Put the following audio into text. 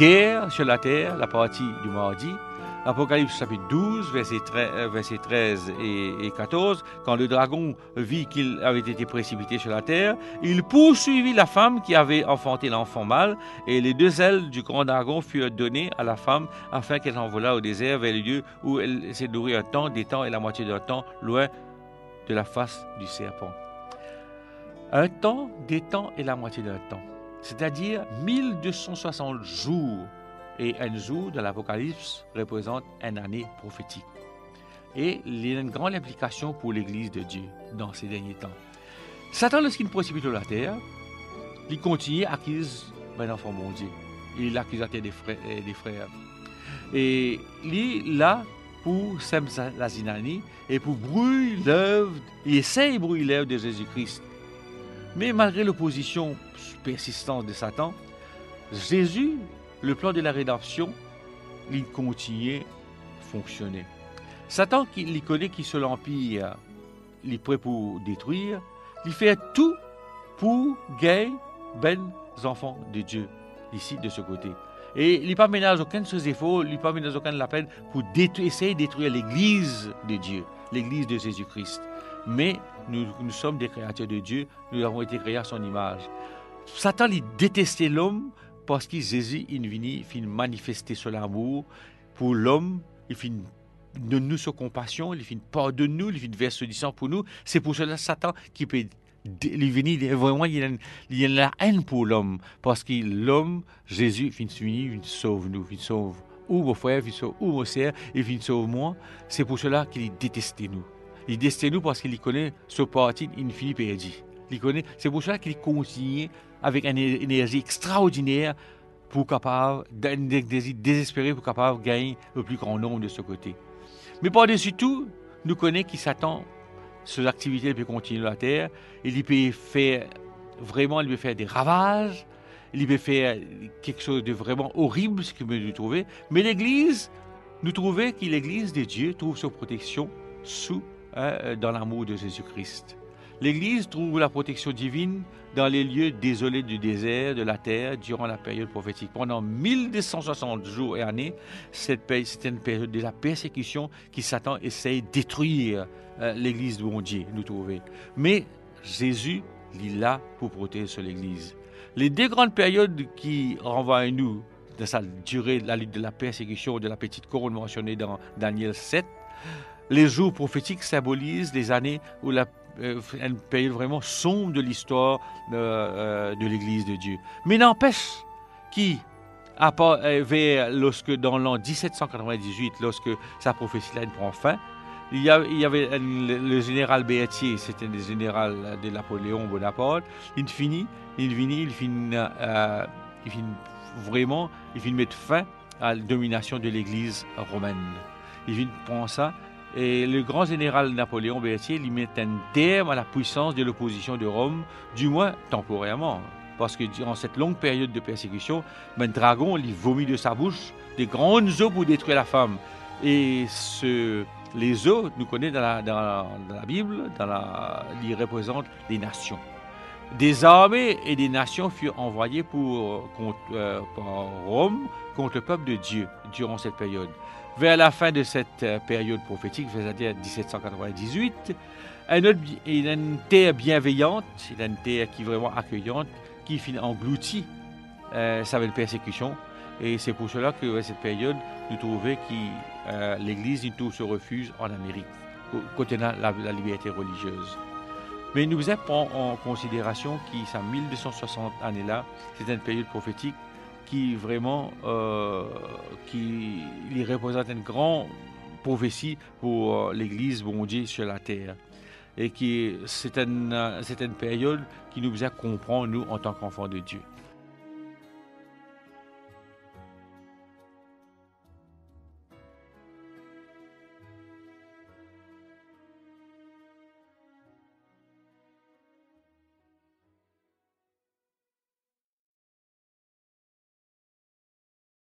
guerre sur la terre, la partie du mardi. Apocalypse chapitre 12, versets 13, et, 14, quand le dragon vit qu'il avait été précipité sur la terre, il poursuivit la femme qui avait enfanté l'enfant mâle, et les deux ailes du grand dragon furent données à la femme afin qu'elle s'envolât au désert vers le lieu où elle s'est nourrie un temps, des temps et la moitié d'un temps, loin de la face du serpent. Un temps, des temps et la moitié d'un temps, c'est-à-dire 1260 jours et un jour de l'Apocalypse représente une année prophétique. Et il y a une grande implication pour l'Église de Dieu dans ces derniers temps. Satan, lorsqu'il précipite la terre, il continue à accuser un enfant bon Dieu. Il l'accusateur des frères, des frères. Et il est là pour semer la zinanie et pour brûler l'œuvre, il essaie de brûler l'œuvre de Jésus-Christ. Mais malgré l'opposition persistante de Satan, Jésus le plan de la rédemption, il continue à fonctionner. Satan, qui il connaît qui se l'empire, il est prêt pour détruire, il fait tout pour gagner ben enfants de Dieu, ici, de ce côté. Et il n'est pas ménage aucun de ses efforts, il n'est pas ménage aucun de la peine pour essayer de détruire l'Église de Dieu, l'Église de Jésus-Christ. Mais nous, nous sommes des créatures de Dieu, nous avons été créés à son image. Satan, il détestait l'homme parce que Jésus, il vient, il manifester son amour pour l'homme, il finit de nous sa compassion, il finit de nous, il finit verser du sang pour nous. C'est pour cela Satan qui peut venir vraiment il y, a, il y a la haine pour l'homme parce que l'homme Jésus finit il sauve nous il sauve ou vos frères il sauve ou vos sœurs il sauve moi c'est pour cela qu'il déteste nous il nous parce qu'il connaît ce parti il finit perdu il connaît c'est pour cela qu'il continue avec une énergie extraordinaire pour capable, un désir désespéré pour capable gagner le plus grand nombre de ce côté. Mais par-dessus tout, nous connaissons qui s'attend sur l'activité, il peut continuer la terre, il peut faire vraiment, il peut faire des ravages, il peut faire quelque chose de vraiment horrible, ce qu'il veut trouver. Mais l'Église, nous trouvons que l'Église de Dieu trouve sa protection sous, hein, dans l'amour de Jésus-Christ. L'Église trouve la protection divine dans les lieux désolés du désert, de la terre, durant la période prophétique. Pendant 1260 jours et années, c'était une période de la persécution qui Satan essaye de détruire euh, l'Église de bon Dieu, nous trouvons. Mais Jésus, il est là pour protéger l'Église. Les deux grandes périodes qui renvoient à nous de sa durée, la lutte de la persécution de la petite couronne mentionnée dans Daniel 7, les jours prophétiques symbolisent les années où la euh, une période vraiment sombre de l'histoire de, euh, de l'Église de Dieu. Mais n'empêche qui, vers, lorsque dans l'an 1798, lorsque sa prophétie-là prend fin, il y, avait le général Berthier, c'était le général de Napoléon Bonaparte, il finit, il finit, il finit, euh, il finit vraiment, il finit mettre fin à la domination de l'Église romaine. Il finit prendre ça et le grand général Napoléon Berthier lui met un terme à la puissance de l'opposition de Rome, du moins temporairement. Parce que durant cette longue période de persécution, un dragon lui vomit de sa bouche des grandes eaux pour détruire la femme. Et les eaux, nous connaissons dans la, dans la, Bible, dans la, ils représentent les nations. Des armées et des nations furent envoyées pour, euh, par Rome contre le peuple de Dieu durant cette période. Vers la fin de cette euh, période prophétique, c'est-à-dire 1798, il y a une terre bienveillante, une terre qui est vraiment accueillante, qui engloutit euh, sa persécution. Et c'est pour cela que cette période, nous trouvons que euh, l'Église tout se refuse en Amérique, côté la, la liberté religieuse. Mais nous prend en considération que ces 1260 années-là, c'est une période prophétique qui vraiment euh, qui représente une grande prophétie pour euh, l'Église bon Dieu sur la terre. Et qui c'est une, une période qui nous a comprendre, nous, en tant qu'enfants de Dieu.